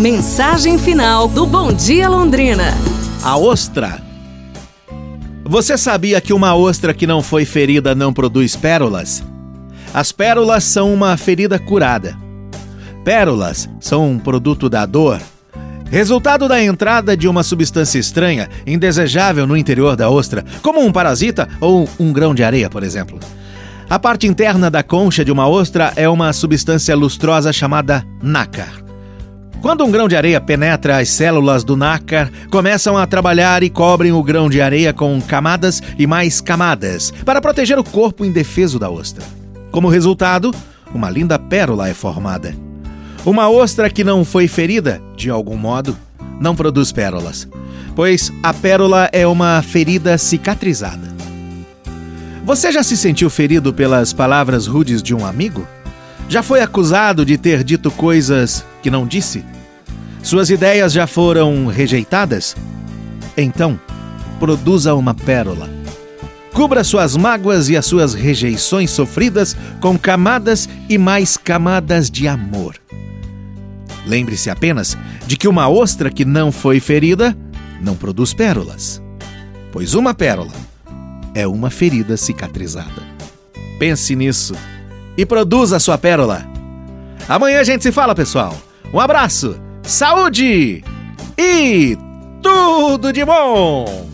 Mensagem final do Bom Dia Londrina. A ostra. Você sabia que uma ostra que não foi ferida não produz pérolas? As pérolas são uma ferida curada. Pérolas são um produto da dor, resultado da entrada de uma substância estranha, indesejável no interior da ostra, como um parasita ou um grão de areia, por exemplo. A parte interna da concha de uma ostra é uma substância lustrosa chamada nácar. Quando um grão de areia penetra as células do nácar, começam a trabalhar e cobrem o grão de areia com camadas e mais camadas para proteger o corpo indefeso da ostra. Como resultado, uma linda pérola é formada. Uma ostra que não foi ferida, de algum modo, não produz pérolas, pois a pérola é uma ferida cicatrizada. Você já se sentiu ferido pelas palavras rudes de um amigo? Já foi acusado de ter dito coisas que não disse? Suas ideias já foram rejeitadas? Então, produza uma pérola. Cubra suas mágoas e as suas rejeições sofridas com camadas e mais camadas de amor. Lembre-se apenas de que uma ostra que não foi ferida não produz pérolas, pois uma pérola é uma ferida cicatrizada. Pense nisso e produza sua pérola. Amanhã a gente se fala, pessoal. Um abraço, saúde e tudo de bom!